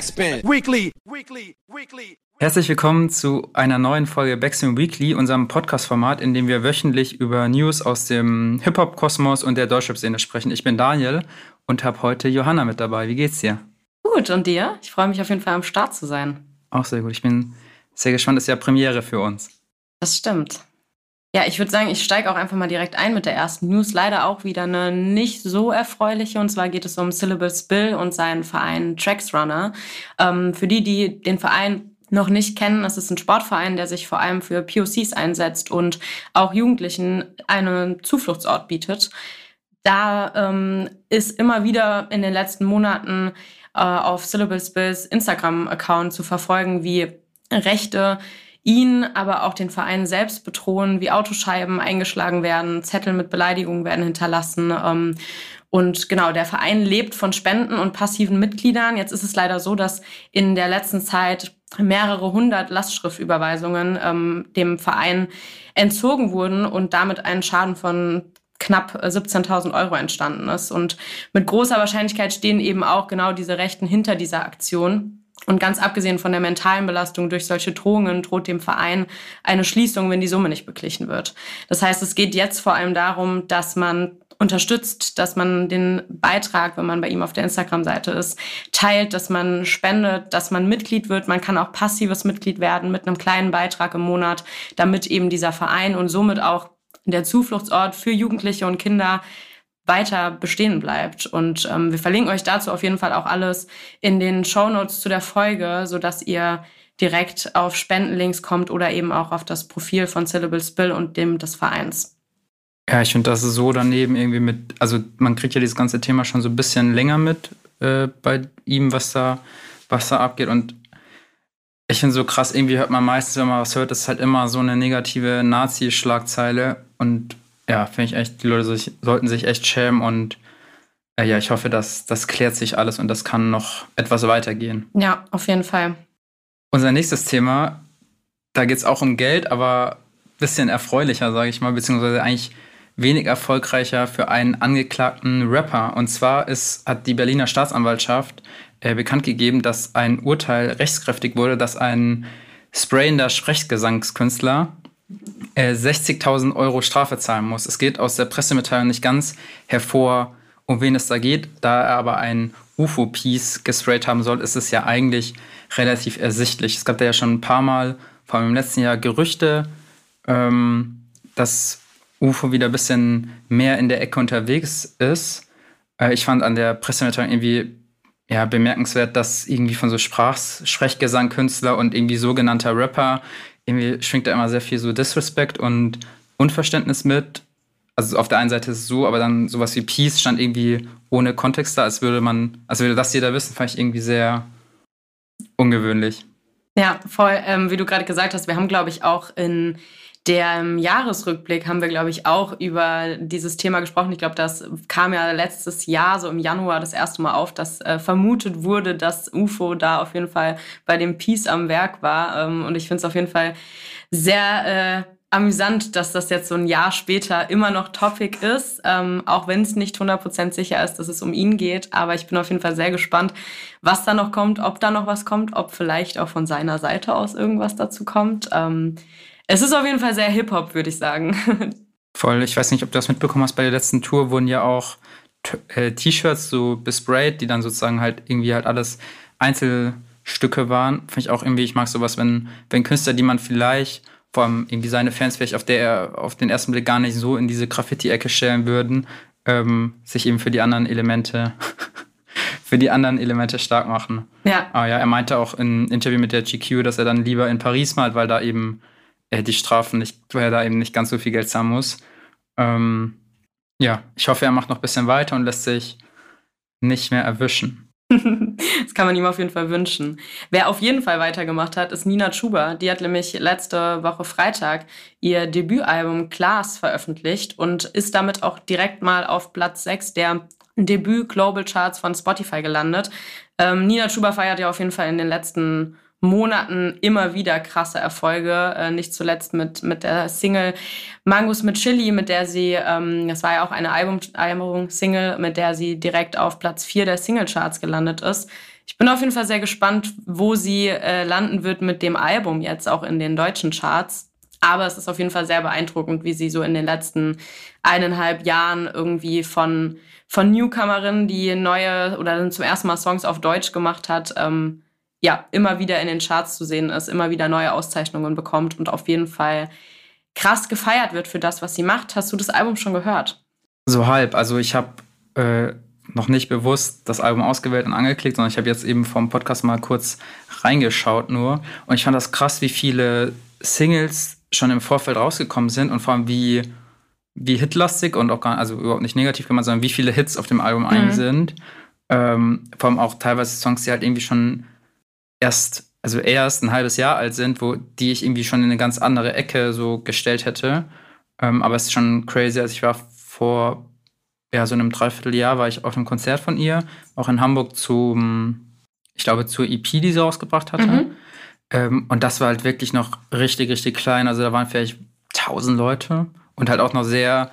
Backspin. Weekly. Weekly. Weekly. Herzlich willkommen zu einer neuen Folge Backspin Weekly, unserem Podcast-Format, in dem wir wöchentlich über News aus dem Hip-Hop-Kosmos und der Deutschrap-Szene sprechen. Ich bin Daniel und habe heute Johanna mit dabei. Wie geht's dir? Gut, und dir? Ich freue mich auf jeden Fall am Start zu sein. Auch sehr gut. Ich bin sehr gespannt. Das ist ja Premiere für uns. Das stimmt. Ja, ich würde sagen, ich steige auch einfach mal direkt ein mit der ersten News. Leider auch wieder eine nicht so erfreuliche. Und zwar geht es um Syllable Spill und seinen Verein Tracks Runner. Ähm, für die, die den Verein noch nicht kennen, es ist ein Sportverein, der sich vor allem für POCs einsetzt und auch Jugendlichen einen Zufluchtsort bietet. Da ähm, ist immer wieder in den letzten Monaten äh, auf Syllable Spills Instagram-Account zu verfolgen, wie Rechte ihn, aber auch den Verein selbst bedrohen, wie Autoscheiben eingeschlagen werden, Zettel mit Beleidigungen werden hinterlassen. Ähm, und genau, der Verein lebt von Spenden und passiven Mitgliedern. Jetzt ist es leider so, dass in der letzten Zeit mehrere hundert Lastschriftüberweisungen ähm, dem Verein entzogen wurden und damit ein Schaden von knapp 17.000 Euro entstanden ist. Und mit großer Wahrscheinlichkeit stehen eben auch genau diese Rechten hinter dieser Aktion. Und ganz abgesehen von der mentalen Belastung durch solche Drohungen droht dem Verein eine Schließung, wenn die Summe nicht beglichen wird. Das heißt, es geht jetzt vor allem darum, dass man unterstützt, dass man den Beitrag, wenn man bei ihm auf der Instagram-Seite ist, teilt, dass man spendet, dass man Mitglied wird. Man kann auch passives Mitglied werden mit einem kleinen Beitrag im Monat, damit eben dieser Verein und somit auch der Zufluchtsort für Jugendliche und Kinder weiter bestehen bleibt. Und ähm, wir verlinken euch dazu auf jeden Fall auch alles in den Show Notes zu der Folge, sodass ihr direkt auf Spendenlinks kommt oder eben auch auf das Profil von Syllable Spill und dem des Vereins. Ja, ich finde das so daneben irgendwie mit, also man kriegt ja dieses ganze Thema schon so ein bisschen länger mit äh, bei ihm, was da, was da abgeht. Und ich finde so krass, irgendwie hört man meistens, wenn man was hört, ist halt immer so eine negative Nazi-Schlagzeile. Und ja, finde ich echt, die Leute sich, sollten sich echt schämen und äh, ja, ich hoffe, dass das klärt sich alles und das kann noch etwas weitergehen. Ja, auf jeden Fall. Unser nächstes Thema, da geht es auch um Geld, aber ein bisschen erfreulicher, sage ich mal, beziehungsweise eigentlich wenig erfolgreicher für einen angeklagten Rapper. Und zwar ist, hat die Berliner Staatsanwaltschaft äh, bekannt gegeben, dass ein Urteil rechtskräftig wurde, dass ein sprayender Sprechgesangskünstler äh, 60.000 Euro Strafe zahlen muss. Es geht aus der Pressemitteilung nicht ganz hervor, um wen es da geht. Da er aber ein UFO-Piece gesprayt haben soll, ist es ja eigentlich relativ ersichtlich. Es gab da ja schon ein paar Mal, vor allem im letzten Jahr, Gerüchte, ähm, dass UFO wieder ein bisschen mehr in der Ecke unterwegs ist. Äh, ich fand an der Pressemitteilung irgendwie ja, bemerkenswert, dass irgendwie von so Sprach und irgendwie sogenannter Rapper irgendwie schwingt da immer sehr viel so Disrespect und Unverständnis mit. Also auf der einen Seite ist es so, aber dann sowas wie Peace stand irgendwie ohne Kontext da, als würde man, als würde das jeder wissen, fand ich irgendwie sehr ungewöhnlich. Ja, voll, ähm, wie du gerade gesagt hast, wir haben, glaube ich, auch in der Jahresrückblick haben wir, glaube ich, auch über dieses Thema gesprochen. Ich glaube, das kam ja letztes Jahr, so im Januar, das erste Mal auf, dass äh, vermutet wurde, dass UFO da auf jeden Fall bei dem Peace am Werk war. Ähm, und ich finde es auf jeden Fall sehr äh, amüsant, dass das jetzt so ein Jahr später immer noch Topic ist, ähm, auch wenn es nicht 100% sicher ist, dass es um ihn geht. Aber ich bin auf jeden Fall sehr gespannt, was da noch kommt, ob da noch was kommt, ob vielleicht auch von seiner Seite aus irgendwas dazu kommt. Ähm, es ist auf jeden Fall sehr Hip-Hop, würde ich sagen. Voll. Ich weiß nicht, ob du das mitbekommen hast. Bei der letzten Tour wurden ja auch äh, T-Shirts so besprayt, die dann sozusagen halt irgendwie halt alles Einzelstücke waren. Finde ich auch irgendwie, ich mag sowas, wenn, wenn Künstler, die man vielleicht, vor allem irgendwie seine Fans vielleicht auf der auf den ersten Blick gar nicht so in diese Graffiti-Ecke stellen würden, ähm, sich eben für die anderen Elemente für die anderen Elemente stark machen. Ja. Aber ja, er meinte auch im Interview mit der GQ, dass er dann lieber in Paris malt, weil da eben äh, die Strafen nicht, weil er da eben nicht ganz so viel Geld zahlen muss. Ähm, ja, ich hoffe, er macht noch ein bisschen weiter und lässt sich nicht mehr erwischen. das kann man ihm auf jeden Fall wünschen. Wer auf jeden Fall weitergemacht hat, ist Nina Schuber. Die hat nämlich letzte Woche Freitag ihr Debütalbum Class veröffentlicht und ist damit auch direkt mal auf Platz 6 der Debüt Global Charts von Spotify gelandet. Ähm, Nina Schuber feiert ja auf jeden Fall in den letzten Monaten immer wieder krasse Erfolge, äh, nicht zuletzt mit, mit der Single Mangus mit Chili, mit der sie, ähm, das war ja auch eine Album-Single, mit der sie direkt auf Platz 4 der Singlecharts gelandet ist. Ich bin auf jeden Fall sehr gespannt, wo sie äh, landen wird mit dem Album jetzt auch in den deutschen Charts. Aber es ist auf jeden Fall sehr beeindruckend, wie sie so in den letzten eineinhalb Jahren irgendwie von, von Newcomerin, die neue oder zum ersten Mal Songs auf Deutsch gemacht hat, ähm, ja, immer wieder in den Charts zu sehen ist, immer wieder neue Auszeichnungen bekommt und auf jeden Fall krass gefeiert wird für das, was sie macht. Hast du das Album schon gehört? So halb. Also ich habe äh, noch nicht bewusst das Album ausgewählt und angeklickt, sondern ich habe jetzt eben vom Podcast mal kurz reingeschaut nur. Und ich fand das krass, wie viele Singles schon im Vorfeld rausgekommen sind und vor allem wie, wie hitlastig und auch gar also überhaupt nicht negativ gemeint, sondern wie viele Hits auf dem Album mhm. ein sind. Ähm, vor allem auch teilweise Songs, die halt irgendwie schon erst, also erst ein halbes Jahr alt sind, wo die ich irgendwie schon in eine ganz andere Ecke so gestellt hätte. Ähm, aber es ist schon crazy. Also ich war vor ja, so einem Dreivierteljahr war ich auf einem Konzert von ihr, auch in Hamburg zum, ich glaube, zur EP, die sie rausgebracht hatte. Mhm. Ähm, und das war halt wirklich noch richtig, richtig klein. Also da waren vielleicht tausend Leute und halt auch noch sehr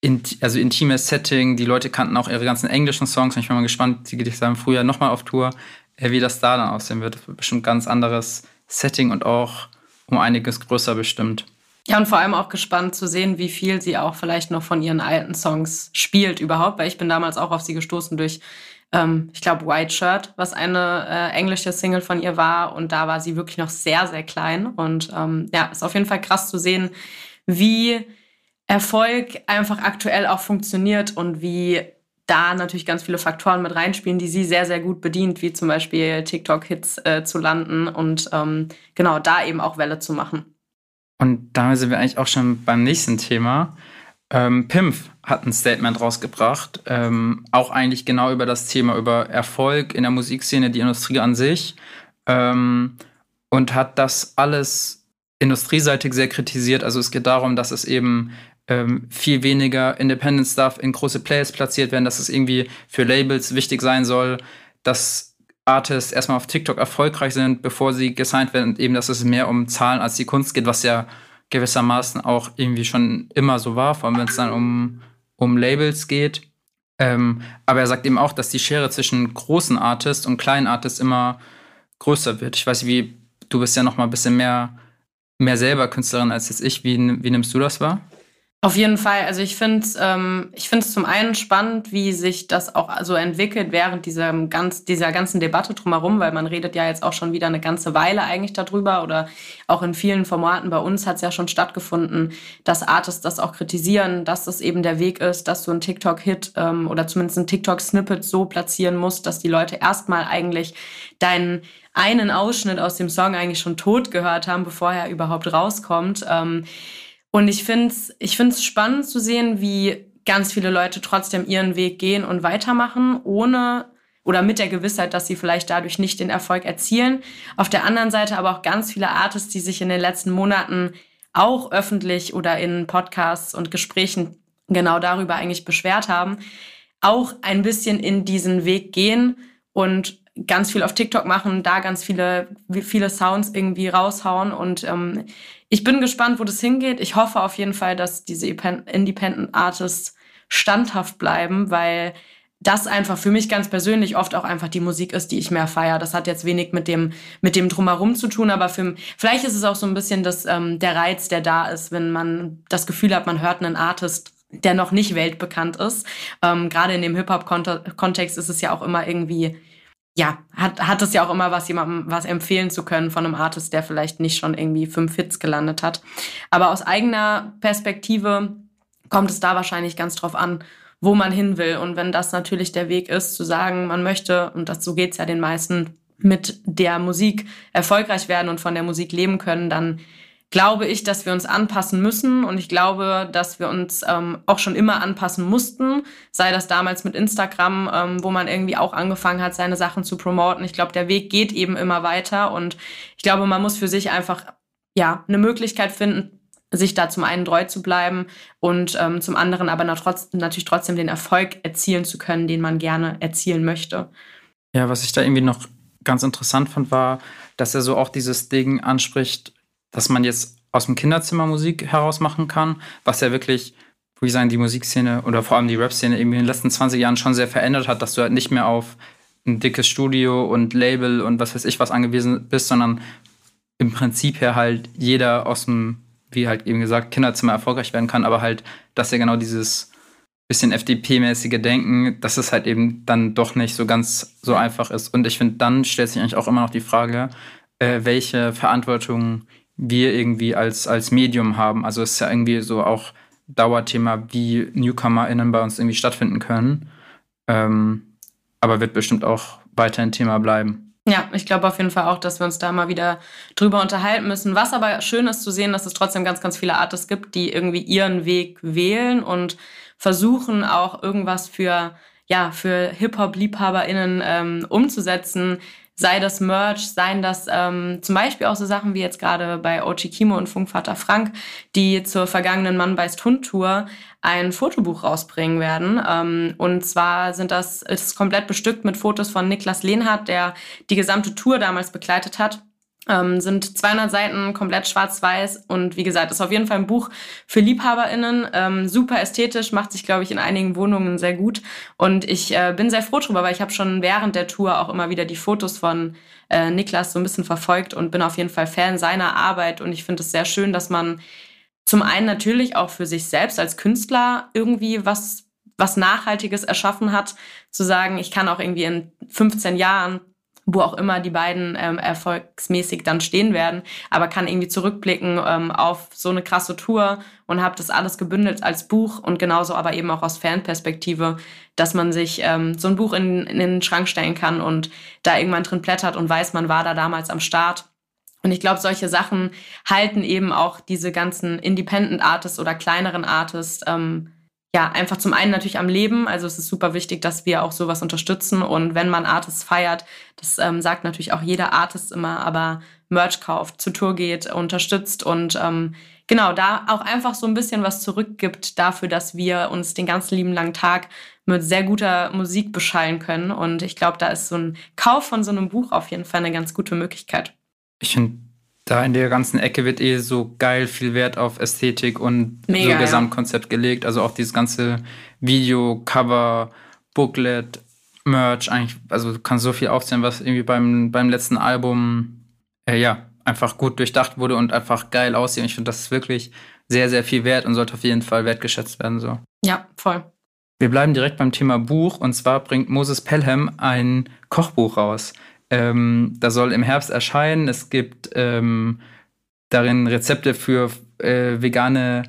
in, also intimes Setting. Die Leute kannten auch ihre ganzen englischen Songs und ich bin mal gespannt, sie geht ich sagen, früher nochmal auf Tour wie das da dann aussehen wird. Das wird bestimmt ganz anderes Setting und auch um einiges größer bestimmt. Ja, und vor allem auch gespannt zu sehen, wie viel sie auch vielleicht noch von ihren alten Songs spielt überhaupt, weil ich bin damals auch auf sie gestoßen durch, ähm, ich glaube, White Shirt, was eine äh, englische Single von ihr war. Und da war sie wirklich noch sehr, sehr klein. Und ähm, ja, ist auf jeden Fall krass zu sehen, wie Erfolg einfach aktuell auch funktioniert und wie da natürlich ganz viele Faktoren mit reinspielen, die sie sehr, sehr gut bedient, wie zum Beispiel TikTok-Hits äh, zu landen und ähm, genau da eben auch Welle zu machen. Und damit sind wir eigentlich auch schon beim nächsten Thema. Ähm, Pimpf hat ein Statement rausgebracht, ähm, auch eigentlich genau über das Thema, über Erfolg in der Musikszene, die Industrie an sich. Ähm, und hat das alles industrieseitig sehr kritisiert. Also es geht darum, dass es eben ähm, viel weniger Independent Stuff in große Plays platziert werden, dass es irgendwie für Labels wichtig sein soll, dass Artists erstmal auf TikTok erfolgreich sind, bevor sie gesigned werden und eben, dass es mehr um Zahlen als die Kunst geht, was ja gewissermaßen auch irgendwie schon immer so war, vor allem wenn es dann um, um Labels geht. Ähm, aber er sagt eben auch, dass die Schere zwischen großen Artists und kleinen Artists immer größer wird. Ich weiß, wie du bist ja noch mal ein bisschen mehr, mehr selber Künstlerin als jetzt ich. Wie, wie nimmst du das wahr? Auf jeden Fall. Also ich finde es ähm, ich find's zum einen spannend, wie sich das auch so entwickelt während dieser, ganz, dieser ganzen Debatte drumherum, weil man redet ja jetzt auch schon wieder eine ganze Weile eigentlich darüber oder auch in vielen Formaten bei uns hat es ja schon stattgefunden, dass Artists das auch kritisieren, dass das eben der Weg ist, dass du einen TikTok-Hit ähm, oder zumindest einen TikTok-Snippet so platzieren musst, dass die Leute erstmal eigentlich deinen einen Ausschnitt aus dem Song eigentlich schon tot gehört haben, bevor er überhaupt rauskommt. Ähm, und ich finde es ich find's spannend zu sehen, wie ganz viele Leute trotzdem ihren Weg gehen und weitermachen, ohne oder mit der Gewissheit, dass sie vielleicht dadurch nicht den Erfolg erzielen. Auf der anderen Seite aber auch ganz viele Artists, die sich in den letzten Monaten auch öffentlich oder in Podcasts und Gesprächen genau darüber eigentlich beschwert haben, auch ein bisschen in diesen Weg gehen und ganz viel auf TikTok machen, da ganz viele, viele Sounds irgendwie raushauen. Und ähm, ich bin gespannt, wo das hingeht. Ich hoffe auf jeden Fall, dass diese Independent Artists standhaft bleiben, weil das einfach für mich ganz persönlich oft auch einfach die Musik ist, die ich mehr feiere. Das hat jetzt wenig mit dem mit dem drumherum zu tun, aber für vielleicht ist es auch so ein bisschen das ähm, der Reiz, der da ist, wenn man das Gefühl hat, man hört einen Artist der noch nicht weltbekannt ist. Ähm, Gerade in dem Hip-Hop-Kontext ist es ja auch immer irgendwie ja, hat, hat es ja auch immer was, jemandem was empfehlen zu können von einem Artist, der vielleicht nicht schon irgendwie fünf Hits gelandet hat. Aber aus eigener Perspektive kommt es da wahrscheinlich ganz drauf an, wo man hin will. Und wenn das natürlich der Weg ist, zu sagen, man möchte, und das, so geht's ja den meisten, mit der Musik erfolgreich werden und von der Musik leben können, dann glaube ich, dass wir uns anpassen müssen und ich glaube, dass wir uns ähm, auch schon immer anpassen mussten, sei das damals mit Instagram, ähm, wo man irgendwie auch angefangen hat, seine Sachen zu promoten. Ich glaube, der Weg geht eben immer weiter und ich glaube, man muss für sich einfach ja eine Möglichkeit finden, sich da zum einen treu zu bleiben und ähm, zum anderen aber natürlich trotzdem den Erfolg erzielen zu können, den man gerne erzielen möchte. Ja, was ich da irgendwie noch ganz interessant fand, war, dass er so auch dieses Ding anspricht, dass man jetzt aus dem Kinderzimmer Musik heraus machen kann, was ja wirklich, würde ich sagen, die Musikszene oder vor allem die Rap-Szene in den letzten 20 Jahren schon sehr verändert hat, dass du halt nicht mehr auf ein dickes Studio und Label und was weiß ich was angewiesen bist, sondern im Prinzip her halt jeder aus dem, wie halt eben gesagt, Kinderzimmer erfolgreich werden kann, aber halt, dass er genau dieses bisschen FDP-mäßige Denken, dass es halt eben dann doch nicht so ganz so einfach ist. Und ich finde, dann stellt sich eigentlich auch immer noch die Frage, äh, welche Verantwortung wir irgendwie als, als Medium haben. Also es ist ja irgendwie so auch Dauerthema, wie NewcomerInnen bei uns irgendwie stattfinden können. Ähm, aber wird bestimmt auch weiter ein Thema bleiben. Ja, ich glaube auf jeden Fall auch, dass wir uns da mal wieder drüber unterhalten müssen. Was aber schön ist zu sehen, dass es trotzdem ganz, ganz viele Artists gibt, die irgendwie ihren Weg wählen und versuchen auch irgendwas für ja für Hip-Hop-LiebhaberInnen ähm, umzusetzen, sei das Merch, seien das ähm, zum Beispiel auch so Sachen wie jetzt gerade bei Ochi Kimo und Funkvater Frank, die zur vergangenen Mann beißt Hund Tour ein Fotobuch rausbringen werden. Ähm, und zwar sind das, ist komplett bestückt mit Fotos von Niklas Lehnhardt, der die gesamte Tour damals begleitet hat. Ähm, sind 200 Seiten komplett schwarz-weiß und wie gesagt, ist auf jeden Fall ein Buch für LiebhaberInnen. Ähm, super ästhetisch, macht sich, glaube ich, in einigen Wohnungen sehr gut. Und ich äh, bin sehr froh drüber, weil ich habe schon während der Tour auch immer wieder die Fotos von äh, Niklas so ein bisschen verfolgt und bin auf jeden Fall Fan seiner Arbeit. Und ich finde es sehr schön, dass man zum einen natürlich auch für sich selbst als Künstler irgendwie was was Nachhaltiges erschaffen hat, zu sagen, ich kann auch irgendwie in 15 Jahren wo auch immer die beiden ähm, erfolgsmäßig dann stehen werden, aber kann irgendwie zurückblicken ähm, auf so eine krasse Tour und habe das alles gebündelt als Buch und genauso aber eben auch aus Fanperspektive, dass man sich ähm, so ein Buch in, in den Schrank stellen kann und da irgendwann drin blättert und weiß, man war da damals am Start. Und ich glaube, solche Sachen halten eben auch diese ganzen Independent Artists oder kleineren Artists ähm, ja, einfach zum einen natürlich am Leben. Also es ist super wichtig, dass wir auch sowas unterstützen. Und wenn man Artists feiert, das ähm, sagt natürlich auch jeder Artist immer, aber Merch kauft, zur Tour geht, unterstützt und ähm, genau, da auch einfach so ein bisschen was zurückgibt dafür, dass wir uns den ganzen lieben langen Tag mit sehr guter Musik beschallen können. Und ich glaube, da ist so ein Kauf von so einem Buch auf jeden Fall eine ganz gute Möglichkeit. Ich finde da in der ganzen Ecke wird eh so geil viel Wert auf Ästhetik und Mega, so Gesamtkonzept ja. gelegt. Also auch dieses ganze Video, Cover, Booklet, Merch, eigentlich, also du kannst so viel aufzählen, was irgendwie beim, beim letzten Album, äh, ja, einfach gut durchdacht wurde und einfach geil aussieht. Und ich finde, das ist wirklich sehr, sehr viel wert und sollte auf jeden Fall wertgeschätzt werden. So. Ja, voll. Wir bleiben direkt beim Thema Buch und zwar bringt Moses Pelham ein Kochbuch raus. Ähm, das soll im Herbst erscheinen. Es gibt ähm, darin Rezepte für äh, vegane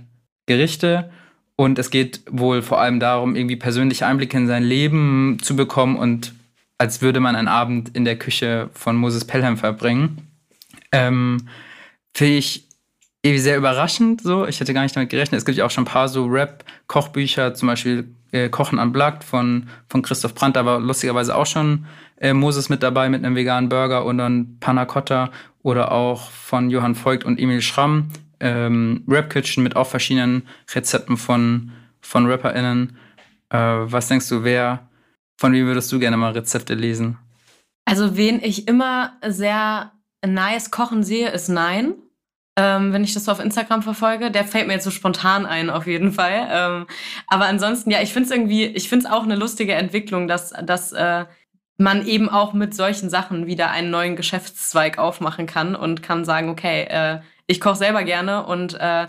Gerichte. Und es geht wohl vor allem darum, irgendwie persönliche Einblicke in sein Leben zu bekommen und als würde man einen Abend in der Küche von Moses Pelham verbringen. Ähm, Finde ich irgendwie sehr überraschend so. Ich hätte gar nicht damit gerechnet. Es gibt ja auch schon ein paar so Rap-Kochbücher, zum Beispiel äh, Kochen Unplugged von, von Christoph Brandt, aber lustigerweise auch schon äh, Moses mit dabei mit einem veganen Burger und dann Panna Cotta oder auch von Johann Voigt und Emil Schramm ähm, Rap Kitchen mit auch verschiedenen Rezepten von, von RapperInnen. Äh, was denkst du, wer, von wem würdest du gerne mal Rezepte lesen? Also, wen ich immer sehr nice kochen sehe, ist Nein. Ähm, wenn ich das so auf Instagram verfolge, der fällt mir jetzt so spontan ein, auf jeden Fall. Ähm, aber ansonsten, ja, ich finde es irgendwie, ich finde es auch eine lustige Entwicklung, dass, dass äh, man eben auch mit solchen Sachen wieder einen neuen Geschäftszweig aufmachen kann und kann sagen, okay, äh, ich koche selber gerne und äh,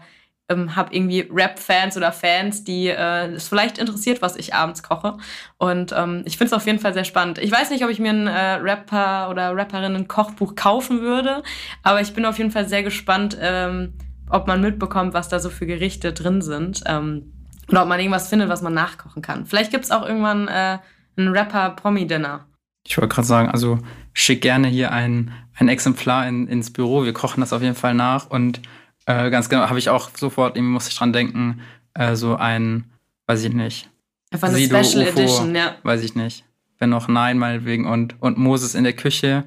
ähm, habe irgendwie Rap-Fans oder Fans, die äh, es vielleicht interessiert, was ich abends koche. Und ähm, ich finde es auf jeden Fall sehr spannend. Ich weiß nicht, ob ich mir ein äh, Rapper oder Rapperinnen Kochbuch kaufen würde, aber ich bin auf jeden Fall sehr gespannt, ähm, ob man mitbekommt, was da so für Gerichte drin sind. Ähm, oder ob man irgendwas findet, was man nachkochen kann. Vielleicht gibt es auch irgendwann äh, ein Rapper-Promi-Dinner. Ich wollte gerade sagen, also schick gerne hier ein, ein Exemplar in, ins Büro. Wir kochen das auf jeden Fall nach. Und äh, ganz genau, habe ich auch sofort, irgendwie muss ich dran denken, äh, so ein, weiß ich nicht. Einfach eine Sido, Special Ufo, Edition, ja. Weiß ich nicht. Wenn noch Nein, meinetwegen. Und, und Moses in der Küche.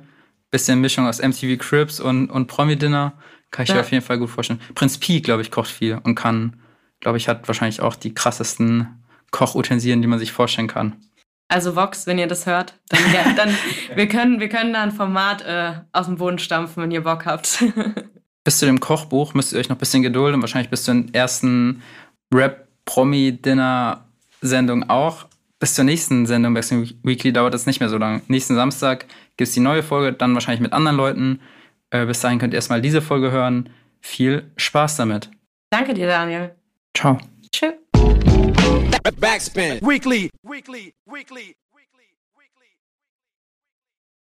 Bisschen Mischung aus MTV Cribs und, und Promi-Dinner. Kann ich ja. dir auf jeden Fall gut vorstellen. Prinz Pi, glaube ich, kocht viel und kann, glaube ich, hat wahrscheinlich auch die krassesten Kochutensilien, die man sich vorstellen kann. Also Vox, wenn ihr das hört, dann, ja, dann wir können wir können da ein Format äh, aus dem Boden stampfen, wenn ihr Bock habt. bis zu dem Kochbuch müsst ihr euch noch ein bisschen gedulden. Wahrscheinlich bis zur ersten Rap-Promi-Dinner-Sendung auch. Bis zur nächsten Sendung Wrestling Weekly dauert das nicht mehr so lange. Nächsten Samstag gibt es die neue Folge, dann wahrscheinlich mit anderen Leuten. Äh, bis dahin könnt ihr erstmal diese Folge hören. Viel Spaß damit. Danke dir, Daniel. Ciao. Tschüss. Backspin. Weekly. Weekly. Weekly.